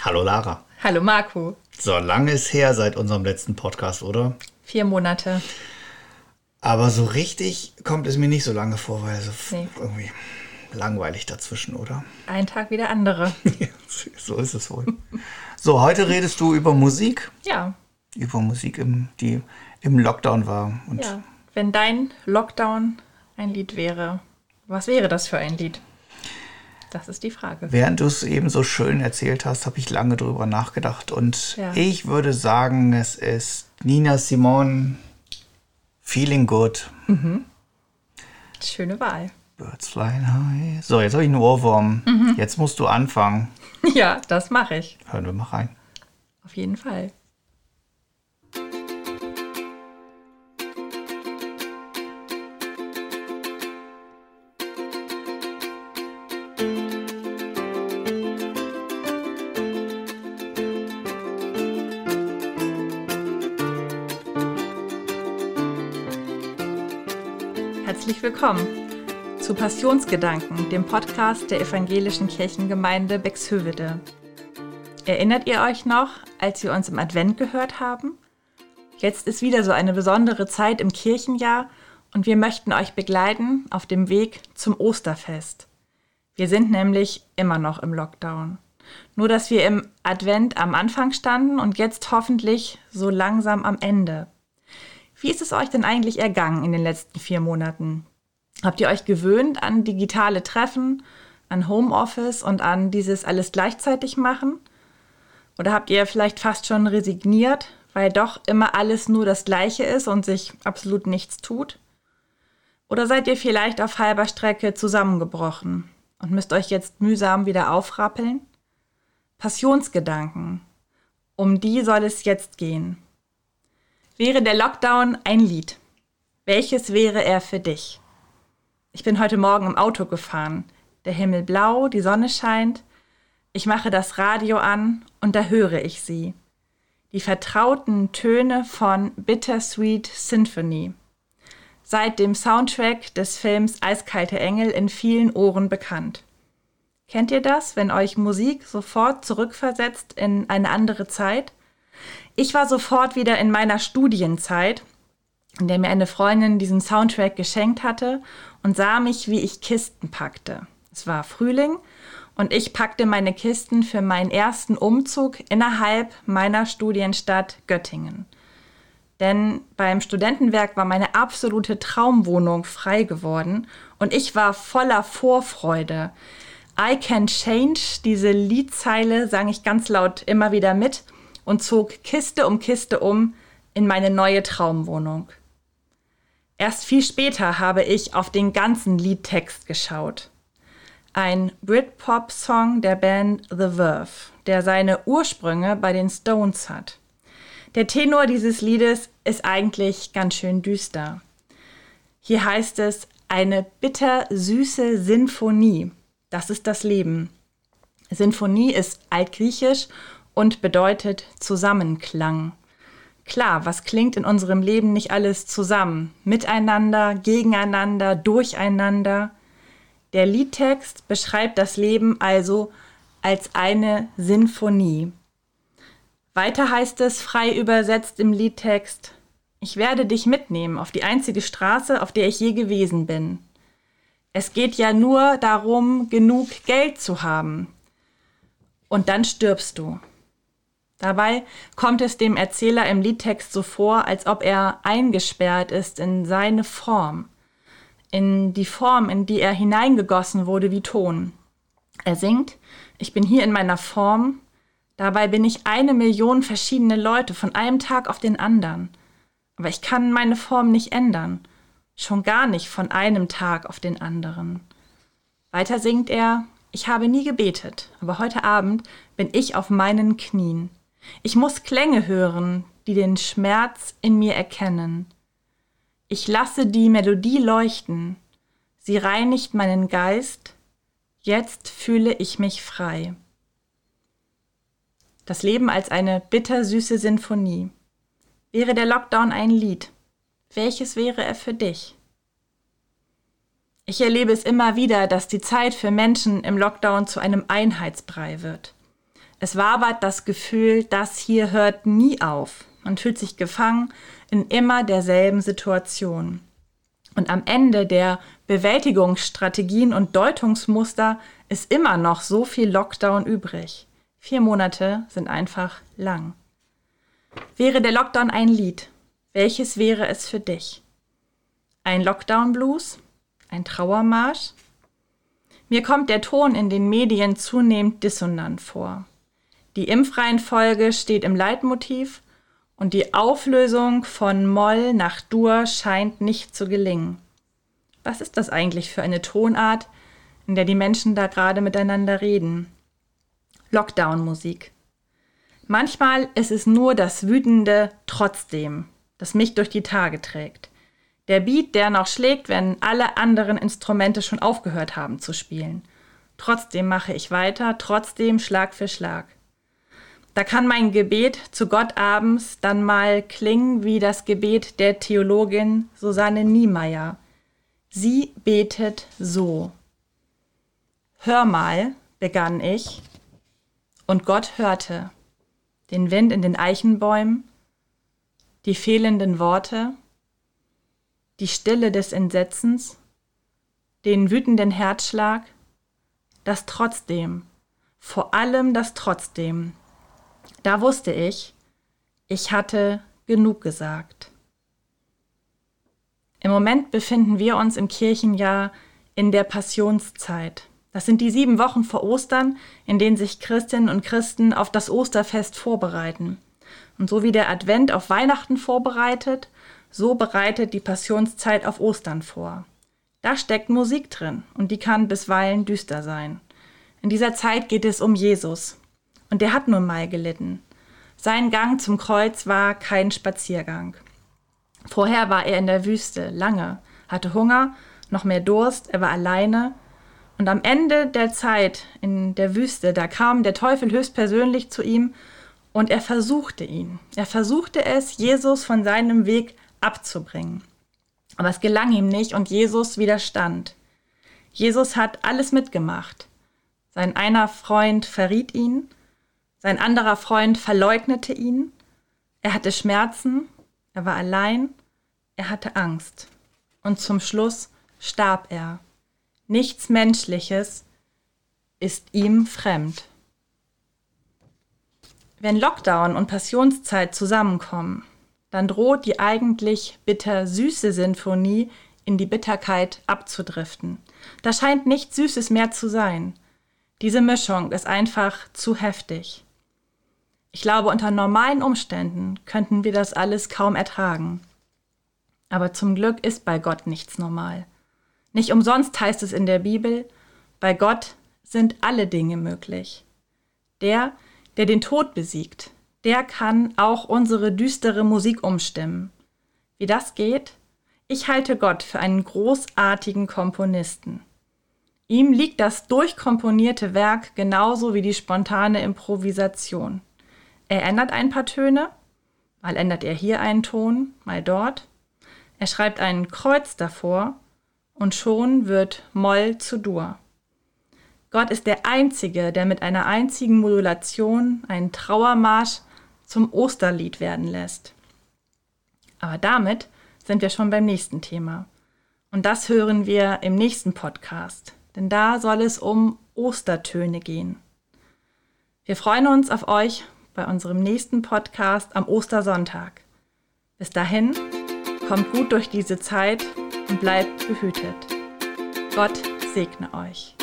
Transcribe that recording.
Hallo Lara. Hallo Marco. So lange ist her seit unserem letzten Podcast, oder? Vier Monate. Aber so richtig kommt es mir nicht so lange vor, weil so Nee. irgendwie langweilig dazwischen, oder? Ein Tag wie der andere. so ist es wohl. So, heute redest du über Musik, Ja, über Musik, im, die im Lockdown war. Und ja. Wenn dein Lockdown ein Lied wäre, was wäre das für ein Lied? Das ist die Frage. während du es eben so schön erzählt hast, habe ich lange drüber nachgedacht. Und Ja. ich würde sagen, es ist Nina Simone, Feeling Good, Schöne Wahl. Birds Flying High. So, jetzt habe ich einen Ohrwurm. Jetzt musst du anfangen. Ja, das mache ich. Hören wir mal rein. Auf jeden Fall. Herzlich willkommen zu Passionsgedanken, dem Podcast der evangelischen Kirchengemeinde Bexhövede. Erinnert ihr euch noch, als wir uns im Advent gehört haben? Jetzt ist wieder so eine besondere Zeit im Kirchenjahr und wir möchten euch begleiten auf dem Weg zum Osterfest. Wir sind nämlich immer noch im Lockdown. Nur dass wir im Advent am Anfang standen und jetzt hoffentlich so langsam am Ende. Wie ist es euch denn eigentlich ergangen in den letzten vier Monaten? Habt ihr euch gewöhnt an digitale Treffen, an Homeoffice und an dieses alles gleichzeitig machen? Oder habt ihr vielleicht fast schon resigniert, weil doch immer alles nur das Gleiche ist und sich absolut nichts tut? Oder seid ihr vielleicht auf halber Strecke zusammengebrochen und müsst euch jetzt mühsam wieder aufrappeln? Passionsgedanken. Um die soll es jetzt gehen. Wäre der Lockdown ein Lied? Welches wäre er für dich? Ich bin heute Morgen im Auto gefahren. Der Himmel blau, die Sonne scheint. Ich mache das Radio an und da höre ich sie. Die vertrauten Töne von Bittersweet Symphony. Seit dem Soundtrack des Films Eiskalte Engel in vielen Ohren bekannt. Kennt ihr das, wenn euch Musik sofort zurückversetzt in eine andere Zeit? Ich war sofort wieder in meiner Studienzeit, in der mir eine Freundin diesen Soundtrack geschenkt hatte und sah mich, wie ich Kisten packte. Es war Frühling und ich packte meine Kisten für meinen ersten Umzug innerhalb meiner Studienstadt Göttingen. Denn beim Studentenwerk war meine absolute Traumwohnung frei geworden und ich war voller Vorfreude. I Can Change, diese Liedzeile sang ich ganz laut immer wieder mit und zog Kiste um Kiste um in meine neue Traumwohnung. Erst viel später habe ich auf den ganzen Liedtext geschaut. Ein Britpop-Song der Band The Verve, der seine Ursprünge bei den Stones hat. Der Tenor dieses Liedes ist eigentlich ganz schön düster. Hier heißt es eine bittersüße Sinfonie. Das ist das Leben. Sinfonie ist altgriechisch und bedeutet Zusammenklang. Klar, was klingt in unserem Leben nicht alles zusammen? Miteinander, gegeneinander, durcheinander. Der Liedtext beschreibt das Leben also als eine Sinfonie. Weiter heißt es frei übersetzt im Liedtext, ich werde dich mitnehmen auf die einzige Straße, auf der ich je gewesen bin. Es geht ja nur darum, genug Geld zu haben. Und dann stirbst du. Dabei kommt es dem Erzähler im Liedtext so vor, als ob er eingesperrt ist in seine Form, in die Form, in die er hineingegossen wurde wie Ton. Er singt, ich bin hier in meiner Form, dabei bin ich eine Million verschiedene Leute von einem Tag auf den anderen. Aber ich kann meine Form nicht ändern, schon gar nicht von einem Tag auf den anderen. Weiter singt er, ich habe nie gebetet, aber heute Abend bin ich auf meinen Knien. Ich muss Klänge hören, die den Schmerz in mir erkennen. Ich lasse die Melodie leuchten, sie reinigt meinen Geist, jetzt fühle ich mich frei. Das Leben als eine bittersüße Sinfonie. Wäre der Lockdown ein Lied, welches wäre er für dich? Ich erlebe es immer wieder, dass die Zeit für Menschen im Lockdown zu einem Einheitsbrei wird. Es wabert das Gefühl, das hier hört nie auf. Man fühlt sich gefangen in immer derselben Situation. Und am Ende der Bewältigungsstrategien und Deutungsmuster ist immer noch so viel Lockdown übrig. Vier Monate sind einfach lang. Wäre der Lockdown ein Lied, welches wäre es für dich? Ein Lockdown-Blues? Ein Trauermarsch? Mir kommt der Ton in den Medien zunehmend dissonant vor. Die Impfreihenfolge steht im Leitmotiv und die Auflösung von Moll nach Dur scheint nicht zu gelingen. Was ist das eigentlich für eine Tonart, in der die Menschen da gerade miteinander reden? Lockdown-Musik. Manchmal ist es nur das wütende Trotzdem, das mich durch die Tage trägt. Der Beat, der noch schlägt, wenn alle anderen Instrumente schon aufgehört haben zu spielen. Trotzdem mache ich weiter, trotzdem Schlag für Schlag. Da kann mein Gebet zu Gott abends dann mal klingen wie das Gebet der Theologin Susanne Niemeyer. Sie betet so. Hör mal, begann ich, und Gott hörte den Wind in den Eichenbäumen, die fehlenden Worte, die Stille des Entsetzens, den wütenden Herzschlag, das Trotzdem, vor allem das Trotzdem, da wusste ich, ich hatte genug gesagt. Im Moment befinden wir uns im Kirchenjahr in der Passionszeit. Das sind die sieben Wochen vor Ostern, in denen sich Christinnen und Christen auf das Osterfest vorbereiten. Und so wie der Advent auf Weihnachten vorbereitet, so bereitet die Passionszeit auf Ostern vor. Da steckt Musik drin und die kann bisweilen düster sein. In dieser Zeit geht es um Jesus, und der hat nun mal gelitten. Sein Gang zum Kreuz war kein Spaziergang. Vorher war er in der Wüste, lange, hatte Hunger, noch mehr Durst, er war alleine. Und am Ende der Zeit in der Wüste, da kam der Teufel höchstpersönlich zu ihm und er versuchte ihn. Er versuchte es, Jesus von seinem Weg abzubringen. Aber es gelang ihm nicht und Jesus widerstand. Jesus hat alles mitgemacht. Sein einer Freund verriet ihn sein anderer Freund verleugnete ihn. Er hatte Schmerzen. Er war allein. Er hatte Angst. Und zum Schluss starb er. Nichts Menschliches ist ihm fremd. Wenn Lockdown und Passionszeit zusammenkommen, dann droht die eigentlich bitter-süße Sinfonie in die Bitterkeit abzudriften. Da scheint nichts Süßes mehr zu sein. Diese Mischung ist einfach zu heftig. Ich glaube, unter normalen Umständen könnten wir das alles kaum ertragen. Aber zum Glück ist bei Gott nichts normal. Nicht umsonst heißt es in der Bibel, bei Gott sind alle Dinge möglich. Der, der den Tod besiegt, der kann auch unsere düstere Musik umstimmen. Wie das geht? Ich halte Gott für einen großartigen Komponisten. Ihm liegt das durchkomponierte Werk genauso wie die spontane Improvisation. Er ändert ein paar Töne, mal ändert er hier einen Ton, mal dort. Er schreibt ein Kreuz davor und schon wird Moll zu Dur. Gott ist der Einzige, der mit einer einzigen Modulation einen Trauermarsch zum Osterlied werden lässt. Aber damit sind wir schon beim nächsten Thema. Und das hören wir im nächsten Podcast, denn da soll es um Ostertöne gehen. Wir freuen uns auf euch bei unserem nächsten Podcast am Ostersonntag. Bis dahin, kommt gut durch diese Zeit und bleibt behütet. Gott segne euch.